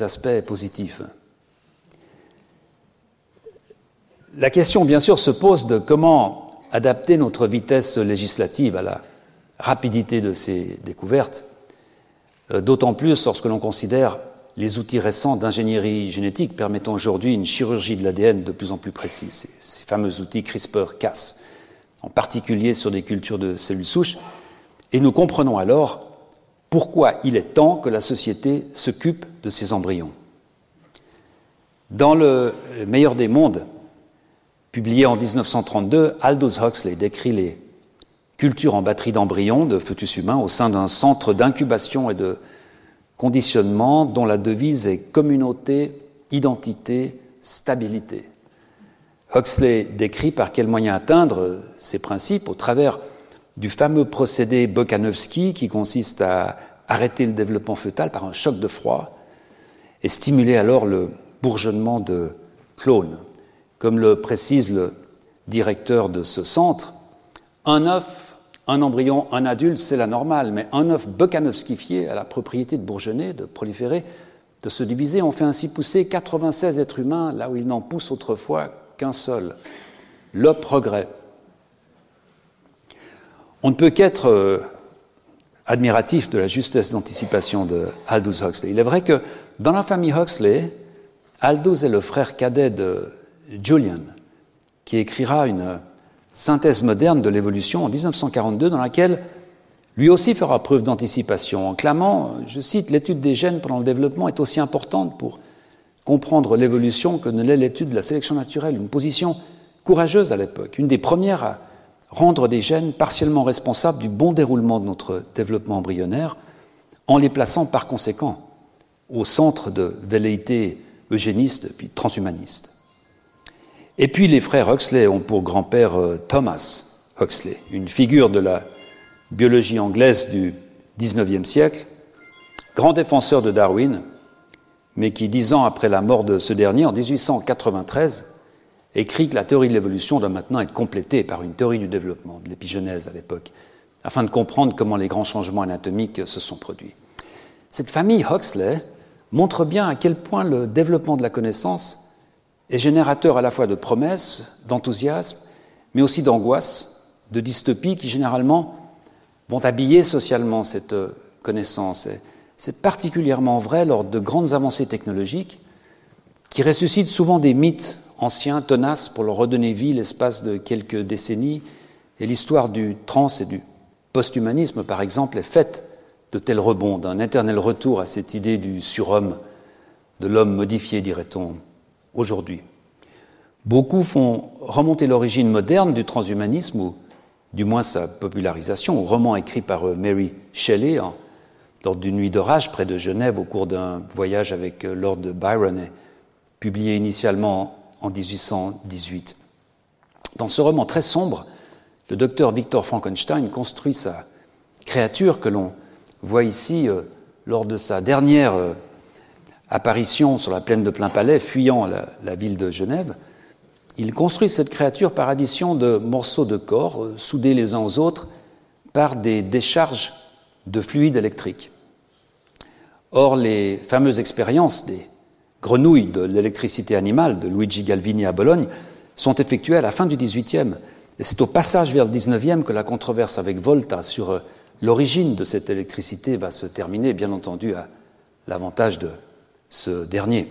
Speaker 2: aspects positifs. La question, bien sûr, se pose de comment adapter notre vitesse législative à la rapidité de ces découvertes, euh, d'autant plus lorsque l'on considère les outils récents d'ingénierie génétique permettant aujourd'hui une chirurgie de l'ADN de plus en plus précise, ces, fameux outils CRISPR-Cas, en particulier sur des cultures de cellules souches, et nous comprenons alors pourquoi il est temps que la société s'occupe de ces embryons. Dans le meilleur des mondes, publié en 1932, Aldous Huxley décrit les cultures en batterie d'embryons de fœtus humains au sein d'un centre d'incubation et de conditionnement dont la devise est communauté, identité, stabilité. Huxley décrit par quels moyens atteindre ces principes au travers du fameux procédé Bokanovsky qui consiste à arrêter le développement fœtal par un choc de froid et stimuler alors le bourgeonnement de clones. Comme le précise le directeur de ce centre, un œuf, un embryon, un adulte, c'est la normale, mais un œuf bokanovskifié a la propriété de bourgeonner, de proliférer, de se diviser. On fait ainsi pousser 96 êtres humains là où il n'en pousse autrefois qu'un seul. Le progrès. On ne peut qu'être euh, admiratif de la justesse d'anticipation de Aldous Huxley. Il est vrai que dans la famille Huxley, Aldous est le frère cadet de Julian, qui écrira une synthèse moderne de l'évolution en 1942 dans laquelle lui aussi fera preuve d'anticipation en clamant, je cite, l'étude des gènes pendant le développement est aussi importante pour comprendre l'évolution que ne l'est l'étude de la sélection naturelle, une position courageuse à l'époque, une des premières à rendre des gènes partiellement responsables du bon déroulement de notre développement embryonnaire, en les plaçant par conséquent au centre de velléités eugénistes puis transhumanistes. Et puis les frères Huxley ont pour grand-père euh, Thomas Huxley, une figure de la biologie anglaise du XIXe siècle, grand défenseur de Darwin, mais qui, dix ans après la mort de ce dernier, en 1893, écrit que la théorie de l'évolution doit maintenant être complétée par une théorie du développement, de l'épigenèse à l'époque, afin de comprendre comment les grands changements anatomiques se sont produits. Cette famille Huxley montre bien à quel point le développement de la connaissance est générateur à la fois de promesses, d'enthousiasme, mais aussi d'angoisse, de dystopie qui généralement vont habiller socialement cette euh, connaissance. C'est particulièrement vrai lors de grandes avancées technologiques qui ressuscitent souvent des mythes anciens, tenaces, pour leur redonner vie l'espace de quelques décennies. Et l'histoire du trans et du posthumanisme, par exemple, est faite de tels rebonds, d'un éternel retour à cette idée du surhomme, de l'homme modifié, dirait-on, aujourd'hui. Beaucoup font remonter l'origine moderne du transhumanisme, ou du moins sa popularisation, au roman écrit par euh, Mary Shelley lors d'une nuit d'orage près de Genève au cours d'un voyage avec euh, Lord Byron, publié initialement en 1818. Dans ce roman très sombre, le docteur Victor Frankenstein construit sa créature que l'on voit ici euh, lors de sa dernière apparition sur la plaine de Plein Palais, fuyant la, ville de Genève, il construit cette créature par addition de morceaux de corps euh, soudés les uns aux autres par des décharges de fluide électrique. Or, les fameuses expériences des grenouilles de l'électricité animale de Luigi Galvini à Bologne sont effectuées à la fin du XVIIIe. Et c'est au passage vers le XIXe que la controverse avec Volta sur euh, l'origine de cette électricité va se terminer, bien entendu à l'avantage de ce dernier.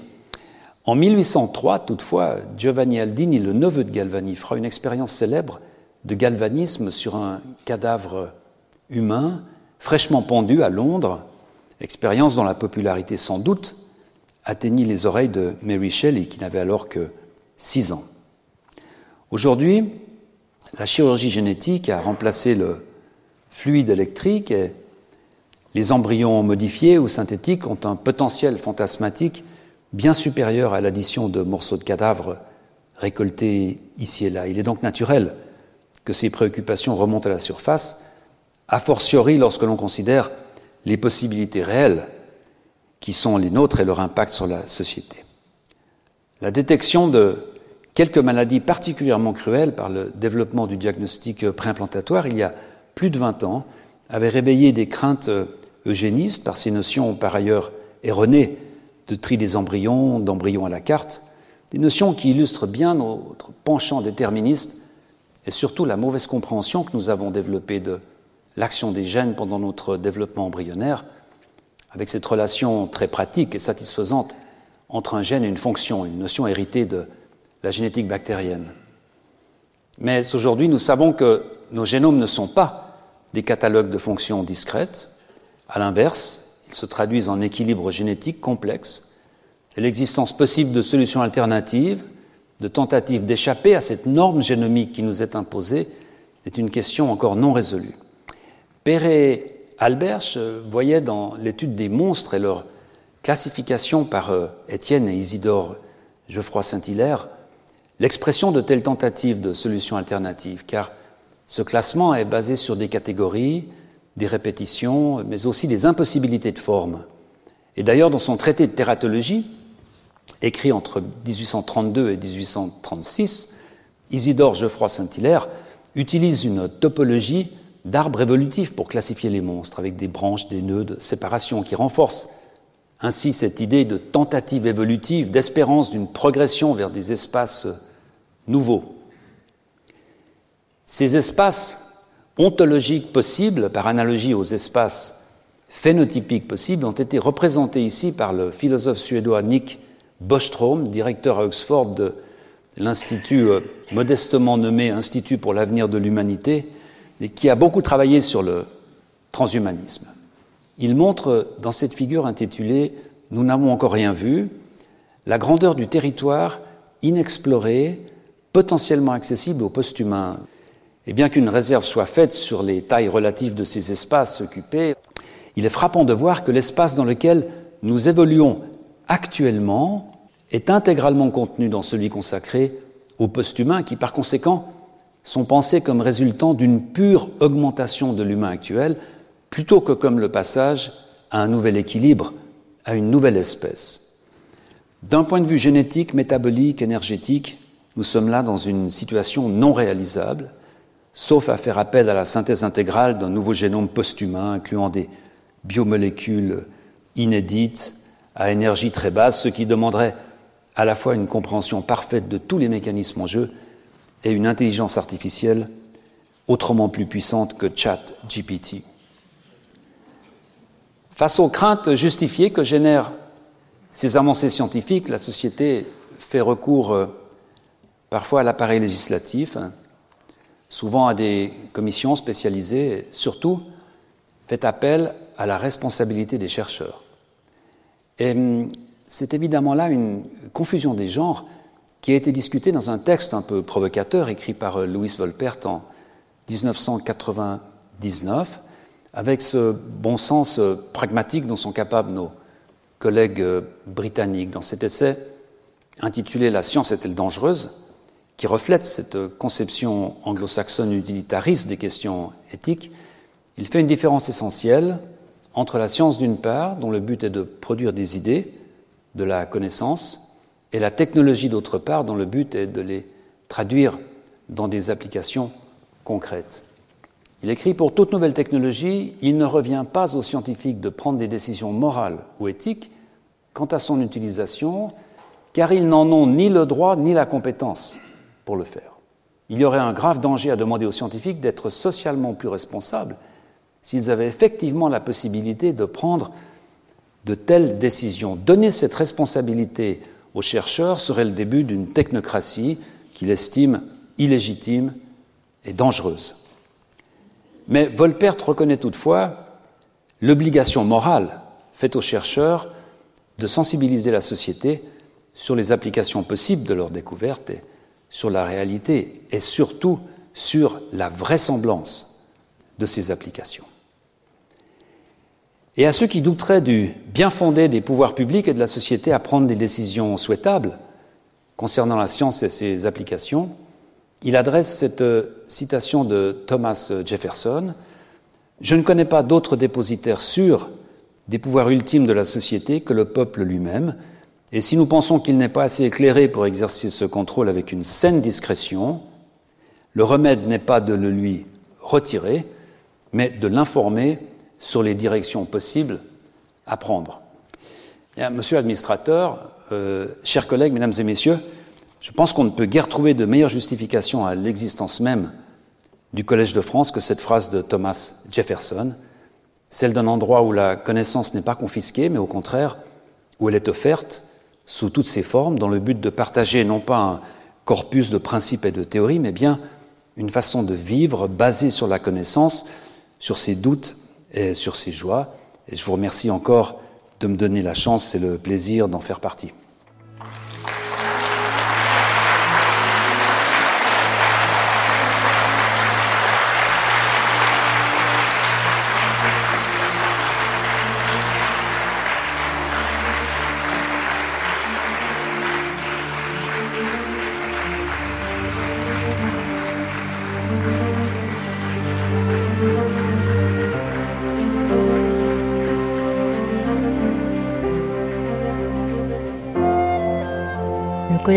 Speaker 2: En 1803, toutefois, Giovanni Aldini, le neveu de Galvani, fera une expérience célèbre de galvanisme sur un cadavre humain fraîchement pendu à Londres, expérience dont la popularité sans doute atteignit les oreilles de Mary Shelley, qui n'avait alors que six ans. Aujourd'hui, la chirurgie génétique a remplacé le fluide électrique les embryons modifiés ou synthétiques ont un potentiel fantasmatique bien supérieur à l'addition de morceaux de cadavres récoltés ici et là. Il est donc naturel que ces préoccupations remontent à la surface, a fortiori lorsque l'on considère les possibilités réelles qui sont les nôtres et leur impact sur la société. La détection de quelques maladies particulièrement cruelles par le développement du diagnostic préimplantatoire il y a plus de 20 ans avait réveillé des craintes eugénistes par ces notions par ailleurs erronées de tri des embryons, d'embryons à la carte, des notions qui illustrent bien notre penchant déterministe et surtout la mauvaise compréhension que nous avons développée de l'action des gènes pendant notre développement embryonnaire, avec cette relation très pratique et satisfaisante entre un gène et une fonction, une notion héritée de la génétique bactérienne. Mais aujourd'hui, nous savons que nos génomes ne sont pas des catalogues de fonctions discrètes. À l'inverse, ils se traduisent en équilibre génétique complexe et l'existence possible de solutions alternatives, de tentatives d'échapper à cette norme génomique qui nous est imposée, est une question encore non résolue. Perret Alberch voyait dans l'étude des monstres et leur classification par euh, Étienne et Isidore Geoffroy Saint-Hilaire l'expression de telles tentatives de solutions alternatives, car ce classement est basé sur des catégories, des répétitions, mais aussi des impossibilités de forme. Et d'ailleurs, dans son traité de tératologie, écrit entre 1832 et 1836, Isidore Geoffroy Saint-Hilaire utilise une topologie d'arbres évolutifs pour classifier les monstres, avec des branches, des nœuds de séparation qui renforcent ainsi cette idée de tentative évolutive, d'espérance d'une progression vers des espaces nouveaux. Ces espaces ontologiques possibles, par analogie aux espaces phénotypiques possibles, ont été représentés ici par le philosophe suédois Nick Bostrom, directeur à Oxford de l'institut euh, modestement nommé Institut pour l'avenir de l'humanité, et qui a beaucoup travaillé sur le transhumanisme. Il montre dans cette figure intitulée Nous n'avons encore rien vu la grandeur du territoire inexploré, potentiellement accessible aux post-humains. Et bien qu'une réserve soit faite sur les tailles relatives de ces espaces occupés, il est frappant de voir que l'espace dans lequel nous évoluons actuellement est intégralement contenu dans celui consacré aux post-humains qui, par conséquent, sont pensés comme résultant d'une pure augmentation de l'humain actuel, plutôt que comme le passage à un nouvel équilibre, à une nouvelle espèce. D'un point de vue génétique, métabolique, énergétique, nous sommes là dans une situation non réalisable, sauf à faire appel à la synthèse intégrale d'un nouveau génome post-humain, incluant des biomolécules inédites à énergie très basse, ce qui demanderait à la fois une compréhension parfaite de tous les mécanismes en jeu et une intelligence artificielle autrement plus puissante que ChatGPT. Face aux craintes justifiées que génèrent ces avancées scientifiques, la société fait recours euh, parfois à l'appareil législatif, hein, souvent à des commissions spécialisées, et surtout fait appel à la responsabilité des chercheurs. Et hum, c'est évidemment là une confusion des genres qui a été discutée dans un texte un peu provocateur écrit par euh, Louis Volpert en 1999 avec ce bon sens euh, pragmatique dont sont capables nos collègues euh, britanniques. Dans cet essai intitulé La science est-elle dangereuse? Qui reflète cette conception anglo-saxonne utilitariste des questions éthiques, il fait une différence essentielle entre la science d'une part, dont le but est de produire des idées, de la connaissance, et la technologie d'autre part, dont le but est de les traduire dans des applications concrètes. Il écrit Pour toute nouvelle technologie, il ne revient pas aux scientifiques de prendre des décisions morales ou éthiques quant à son utilisation, car ils n'en ont ni le droit ni la compétence pour le faire. Il y aurait un grave danger à demander aux scientifiques d'être socialement plus responsables s'ils avaient effectivement la possibilité de prendre de telles décisions. Donner cette responsabilité aux chercheurs serait le début d'une technocratie qu'il estime illégitime et dangereuse. Mais Volpert reconnaît toutefois l'obligation morale faite aux chercheurs de sensibiliser la société sur les applications possibles de leurs découvertes et sur la réalité et surtout sur la vraisemblance de ces applications. Et à ceux qui douteraient du bien fondé des pouvoirs publics et de la société à prendre des décisions souhaitables concernant la science et ses applications, il adresse cette euh, citation de Thomas Jefferson Je ne connais pas d'autre dépositaire sûr des pouvoirs ultimes de la société que le peuple lui-même, et si nous pensons qu'il n'est pas assez éclairé pour exercer ce contrôle avec une saine discrétion, le remède n'est pas de le lui retirer, mais de l'informer sur les directions possibles à prendre. monsieur l'administrateur, euh, chers collègues, mesdames et messieurs, je pense qu'on ne peut guère trouver de meilleure justification à l'existence même du Collège de France que cette phrase de Thomas Jefferson, celle d'un endroit où la connaissance n'est pas confisquée, mais au contraire, où elle est offerte sous toutes ses formes, dans le but de partager non pas un corpus de principes et de théories, mais bien une façon de vivre basée sur la connaissance, sur ses doutes et sur ses joies. Et je vous remercie encore de me donner la chance et le plaisir d'en faire partie.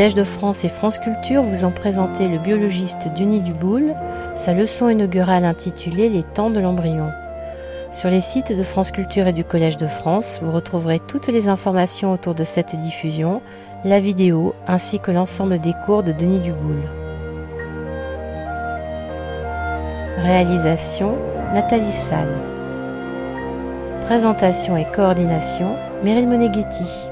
Speaker 1: Collège de France et France Culture vous ont présenté le biologiste Denis Duboul, sa leçon inaugurale intitulée Les temps de l'embryon. Sur les sites de France Culture et du Collège de France, vous retrouverez toutes les informations autour de cette diffusion, la vidéo ainsi que l'ensemble des cours de Denis Duboul. Réalisation Nathalie Salle. Présentation et coordination Meryl Moneghetti.